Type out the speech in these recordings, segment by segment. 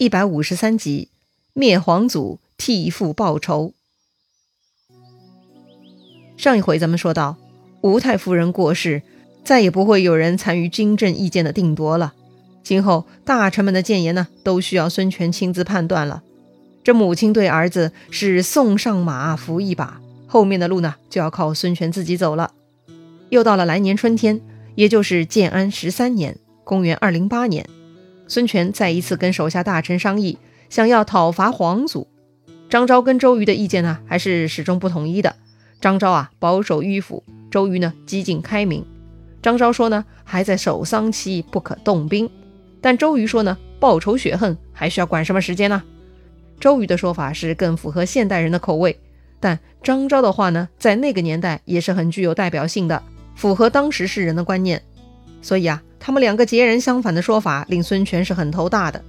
一百五十三集，灭皇祖，替父报仇。上一回咱们说到，吴太夫人过世，再也不会有人参与军政意见的定夺了。今后大臣们的谏言呢，都需要孙权亲自判断了。这母亲对儿子是送上马，扶一把，后面的路呢，就要靠孙权自己走了。又到了来年春天，也就是建安十三年（公元二零八年）。孙权再一次跟手下大臣商议，想要讨伐皇祖。张昭跟周瑜的意见呢，还是始终不统一的。张昭啊，保守迂腐；周瑜呢，激进开明。张昭说呢，还在守丧期，不可动兵。但周瑜说呢，报仇雪恨还需要管什么时间呢？周瑜的说法是更符合现代人的口味，但张昭的话呢，在那个年代也是很具有代表性的，符合当时世人的观念。所以啊。他们两个截然相反的说法，令孙权是很头大的。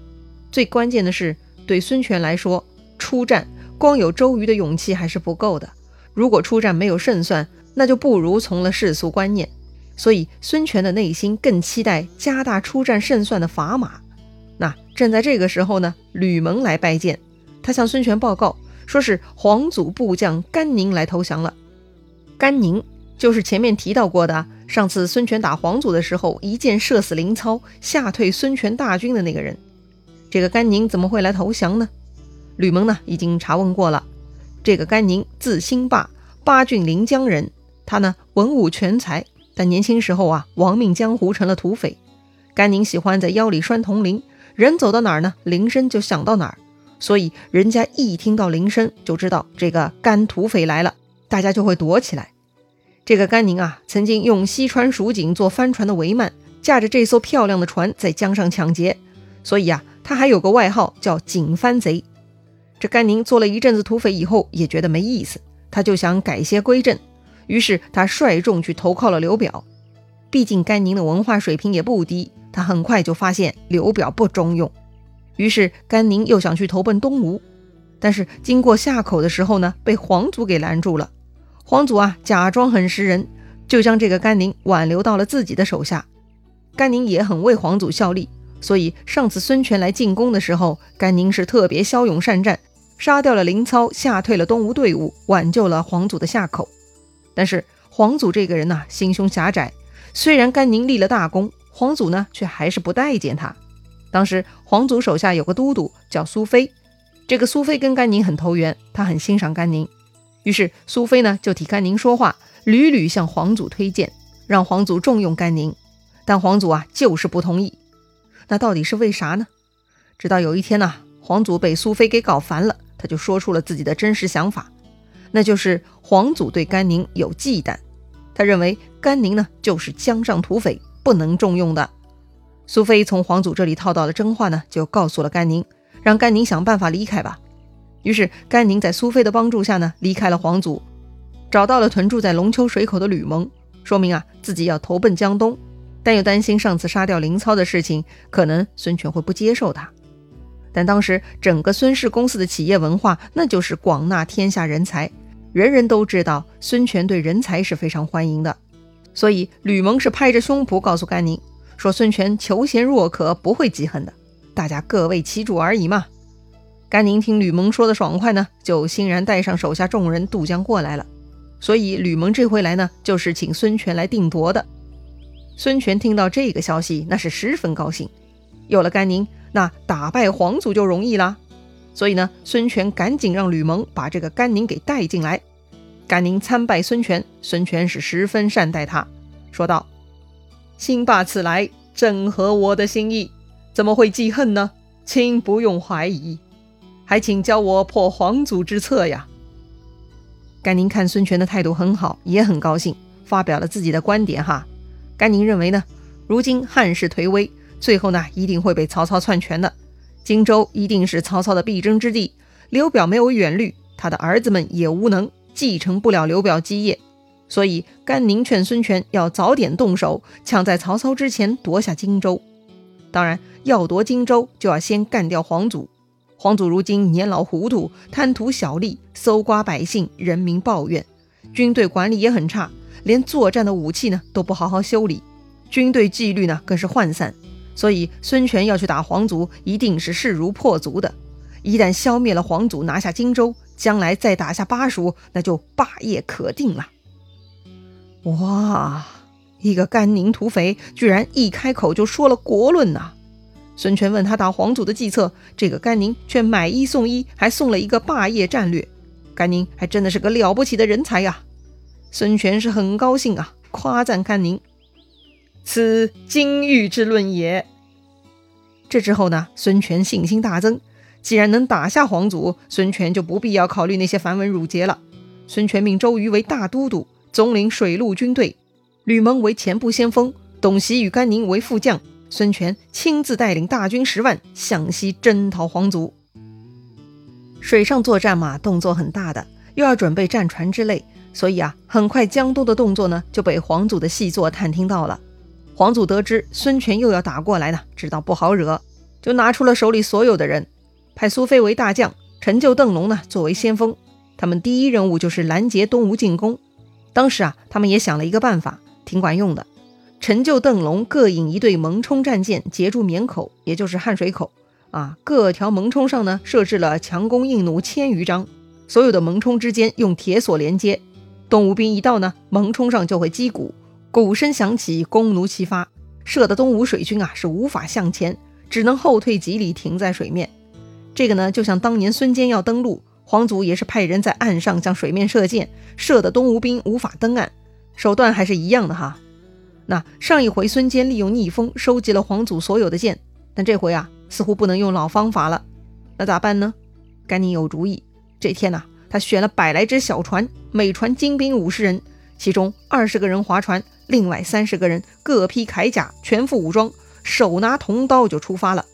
最关键的是，对孙权来说，出战光有周瑜的勇气还是不够的。如果出战没有胜算，那就不如从了世俗观念。所以，孙权的内心更期待加大出战胜算的砝码。那正在这个时候呢，吕蒙来拜见，他向孙权报告，说是皇祖部将甘宁来投降了。甘宁就是前面提到过的。上次孙权打黄祖的时候，一箭射死林操，吓退孙权大军的那个人，这个甘宁怎么会来投降呢？吕蒙呢已经查问过了，这个甘宁字兴霸，巴郡临江人。他呢文武全才，但年轻时候啊亡命江湖，成了土匪。甘宁喜欢在腰里拴铜铃，人走到哪儿呢，铃声就响到哪儿，所以人家一听到铃声就知道这个甘土匪来了，大家就会躲起来。这个甘宁啊，曾经用西川蜀锦做帆船的帷幔，驾着这艘漂亮的船在江上抢劫，所以啊，他还有个外号叫锦帆贼。这甘宁做了一阵子土匪以后，也觉得没意思，他就想改邪归正，于是他率众去投靠了刘表。毕竟甘宁的文化水平也不低，他很快就发现刘表不中用，于是甘宁又想去投奔东吴，但是经过夏口的时候呢，被黄祖给拦住了。皇祖啊，假装很识人，就将这个甘宁挽留到了自己的手下。甘宁也很为皇祖效力，所以上次孙权来进攻的时候，甘宁是特别骁勇善战，杀掉了林操，吓退了东吴队伍，挽救了皇祖的下口。但是皇祖这个人呐，心胸狭窄，虽然甘宁立了大功，皇祖呢却还是不待见他。当时皇祖手下有个都督叫苏飞，这个苏飞跟甘宁很投缘，他很欣赏甘宁。于是苏菲呢就替甘宁说话，屡屡向皇祖推荐，让皇祖重用甘宁。但皇祖啊就是不同意。那到底是为啥呢？直到有一天呢，皇祖被苏菲给搞烦了，他就说出了自己的真实想法，那就是皇祖对甘宁有忌惮，他认为甘宁呢就是江上土匪，不能重用的。苏菲从皇祖这里套到了真话呢，就告诉了甘宁，让甘宁想办法离开吧。于是甘宁在苏菲的帮助下呢，离开了皇族，找到了屯驻在龙丘水口的吕蒙，说明啊自己要投奔江东，但又担心上次杀掉林操的事情，可能孙权会不接受他。但当时整个孙氏公司的企业文化，那就是广纳天下人才，人人都知道孙权对人才是非常欢迎的，所以吕蒙是拍着胸脯告诉甘宁，说孙权求贤若渴，不会记恨的，大家各为其主而已嘛。甘宁听吕蒙说的爽快呢，就欣然带上手下众人渡江过来了。所以吕蒙这回来呢，就是请孙权来定夺的。孙权听到这个消息，那是十分高兴。有了甘宁，那打败皇祖就容易啦。所以呢，孙权赶紧让吕蒙把这个甘宁给带进来。甘宁参拜孙权，孙权是十分善待他，说道：“兴霸此来，正合我的心意，怎么会记恨呢？请不用怀疑。”还请教我破皇祖之策呀！甘宁看孙权的态度很好，也很高兴，发表了自己的观点哈。甘宁认为呢，如今汉室颓危，最后呢一定会被曹操篡权的。荆州一定是曹操的必争之地。刘表没有远虑，他的儿子们也无能，继承不了刘表基业。所以甘宁劝孙权要早点动手，抢在曹操之前夺下荆州。当然，要夺荆州，就要先干掉皇祖。皇祖如今年老糊涂，贪图小利，搜刮百姓，人民抱怨，军队管理也很差，连作战的武器呢都不好好修理，军队纪律呢更是涣散。所以孙权要去打黄祖，一定是势如破竹的。一旦消灭了黄祖，拿下荆州，将来再打下巴蜀，那就霸业可定了。哇！一个甘宁土匪，居然一开口就说了国论呐！孙权问他打黄祖的计策，这个甘宁却买一送一，还送了一个霸业战略。甘宁还真的是个了不起的人才呀！孙权是很高兴啊，夸赞甘宁：“此金玉之论也。”这之后呢，孙权信心大增。既然能打下黄祖，孙权就不必要考虑那些繁文缛节了。孙权命周瑜为大都督，总领水陆军队；吕蒙为前部先锋，董袭与甘宁为副将。孙权亲自带领大军十万向西征讨黄祖。水上作战嘛，动作很大的，又要准备战船之类，所以啊，很快江都的动作呢就被黄祖的细作探听到了。黄祖得知孙权又要打过来呢，知道不好惹，就拿出了手里所有的人。派苏飞为大将，陈就、邓龙呢作为先锋。他们第一任务就是拦截东吴进攻。当时啊，他们也想了一个办法，挺管用的。陈旧、邓龙各引一队蒙冲战舰截住绵口，也就是汉水口。啊，各条蒙冲上呢设置了强弓硬弩千余张，所有的蒙冲之间用铁索连接。东吴兵一到呢，蒙冲上就会击鼓，鼓声响起，弓弩齐发，射的东吴水军啊是无法向前，只能后退几里，停在水面。这个呢，就像当年孙坚要登陆，黄祖也是派人在岸上向水面射箭，射的东吴兵无法登岸，手段还是一样的哈。那上一回孙坚利用逆风收集了黄祖所有的箭，但这回啊，似乎不能用老方法了。那咋办呢？甘宁有主意。这天呢，他选了百来只小船，每船精兵五十人，其中二十个人划船，另外三十个人各披铠甲，全副武装，手拿铜刀就出发了。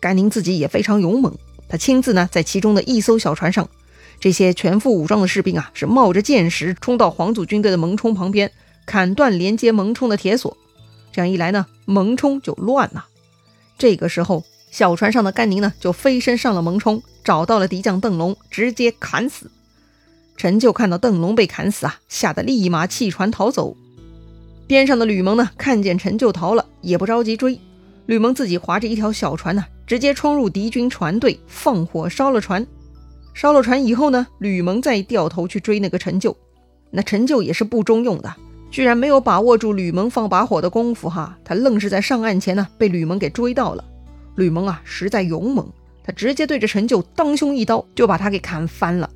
甘宁自己也非常勇猛。他亲自呢，在其中的一艘小船上，这些全副武装的士兵啊，是冒着箭矢冲到黄祖军队的蒙冲旁边，砍断连接蒙冲的铁索。这样一来呢，蒙冲就乱了。这个时候，小船上的甘宁呢，就飞身上了蒙冲，找到了敌将邓龙，直接砍死。陈就看到邓龙被砍死啊，吓得立马弃船逃走。边上的吕蒙呢，看见陈就逃了，也不着急追。吕蒙自己划着一条小船呢。直接冲入敌军船队，放火烧了船。烧了船以后呢，吕蒙再掉头去追那个陈旧。那陈旧也是不中用的，居然没有把握住吕蒙放把火的功夫哈，他愣是在上岸前呢被吕蒙给追到了。吕蒙啊，实在勇猛，他直接对着陈旧当胸一刀，就把他给砍翻了。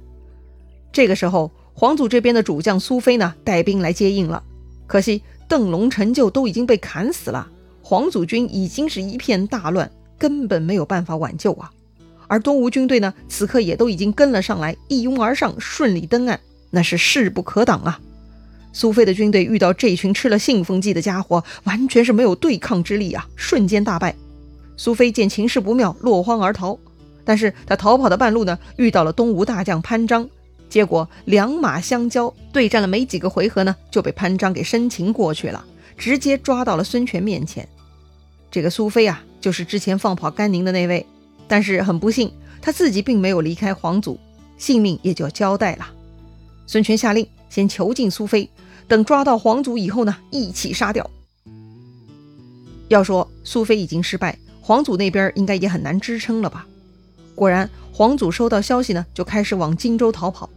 这个时候，黄祖这边的主将苏飞呢带兵来接应了，可惜邓龙、陈旧都已经被砍死了，黄祖军已经是一片大乱。根本没有办法挽救啊！而东吴军队呢，此刻也都已经跟了上来，一拥而上，顺利登岸，那是势不可挡啊！苏菲的军队遇到这群吃了兴奋剂的家伙，完全是没有对抗之力啊，瞬间大败。苏菲见情势不妙，落荒而逃。但是他逃跑的半路呢，遇到了东吴大将潘璋，结果两马相交，对战了没几个回合呢，就被潘璋给生擒过去了，直接抓到了孙权面前。这个苏菲啊。就是之前放跑甘宁的那位，但是很不幸，他自己并没有离开皇祖，性命也就交代了。孙权下令先囚禁苏菲，等抓到黄祖以后呢，一起杀掉。要说苏菲已经失败，黄祖那边应该也很难支撑了吧？果然，黄祖收到消息呢，就开始往荆州逃跑。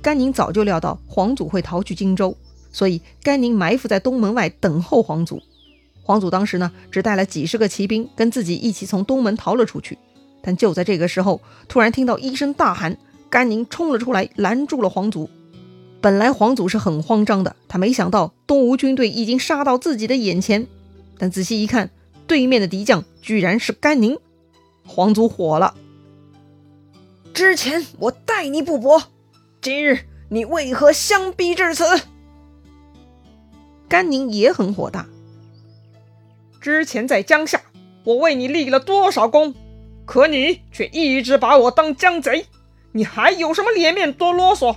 甘宁早就料到黄祖会逃去荆州，所以甘宁埋伏在东门外等候黄祖。黄祖当时呢，只带了几十个骑兵，跟自己一起从东门逃了出去。但就在这个时候，突然听到一声大喊，甘宁冲了出来，拦住了黄祖。本来皇祖是很慌张的，他没想到东吴军队已经杀到自己的眼前。但仔细一看，对面的敌将居然是甘宁。皇祖火了：之前我待你不薄，今日你为何相逼至此？甘宁也很火大。之前在江夏，我为你立了多少功，可你却一直把我当江贼，你还有什么脸面多啰嗦？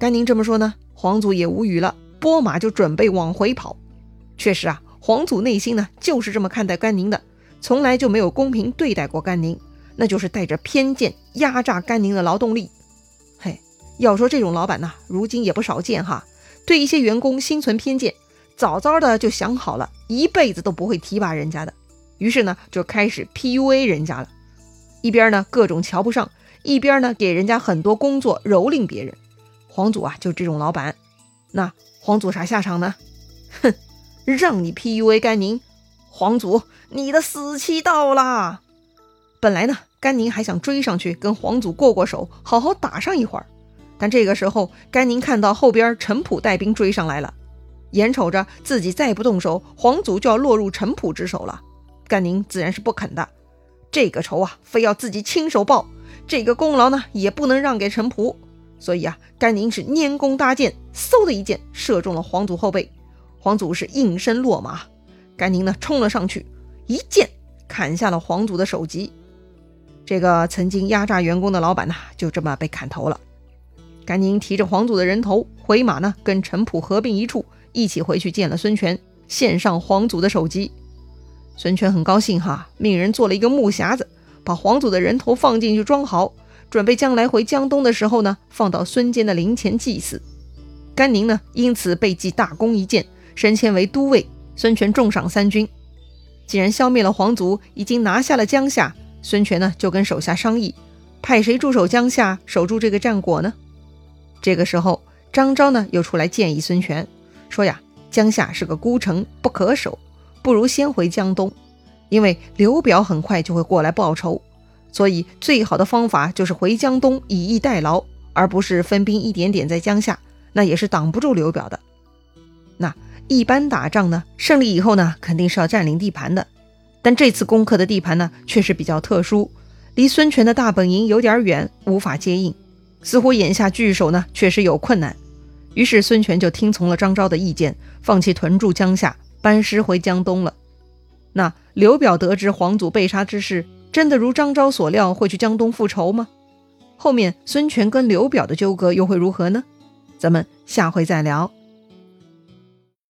甘宁这么说呢，黄祖也无语了，拨马就准备往回跑。确实啊，黄祖内心呢就是这么看待甘宁的，从来就没有公平对待过甘宁，那就是带着偏见压榨甘宁的劳动力。嘿，要说这种老板呢，如今也不少见哈，对一些员工心存偏见，早早的就想好了。一辈子都不会提拔人家的。于是呢，就开始 PUA 人家了，一边呢各种瞧不上，一边呢给人家很多工作蹂躏别人。皇祖啊，就这种老板。那皇祖啥下场呢？哼，让你 PUA 甘宁，皇祖你的死期到啦！本来呢，甘宁还想追上去跟皇祖过过手，好好打上一会儿。但这个时候，甘宁看到后边陈普带兵追上来了，眼瞅着自己再不动手，皇祖就要落入陈普之手了。甘宁自然是不肯的，这个仇啊，非要自己亲手报，这个功劳呢，也不能让给陈普。所以啊，甘宁是拈弓搭箭，嗖的一箭射中了皇祖后背，皇祖是应声落马。甘宁呢，冲了上去，一剑砍下了皇祖的首级。这个曾经压榨员工的老板呢，就这么被砍头了。甘宁提着皇祖的人头回马呢，跟陈普合并一处，一起回去见了孙权，献上皇祖的首级。孙权很高兴哈，命人做了一个木匣子，把皇祖的人头放进去装好，准备将来回江东的时候呢，放到孙坚的陵前祭祀。甘宁呢，因此被记大功一件，升迁为都尉。孙权重赏三军。既然消灭了皇祖，已经拿下了江夏，孙权呢就跟手下商议，派谁驻守江夏，守住这个战果呢？这个时候，张昭呢又出来建议孙权，说呀，江夏是个孤城，不可守。不如先回江东，因为刘表很快就会过来报仇，所以最好的方法就是回江东以逸待劳，而不是分兵一点点在江夏，那也是挡不住刘表的。那一般打仗呢，胜利以后呢，肯定是要占领地盘的，但这次攻克的地盘呢，确实比较特殊，离孙权的大本营有点远，无法接应，似乎眼下据守呢，确实有困难。于是孙权就听从了张昭的意见，放弃屯驻江夏。班师回江东了。那刘表得知皇祖被杀之事，真的如张昭所料，会去江东复仇吗？后面孙权跟刘表的纠葛又会如何呢？咱们下回再聊。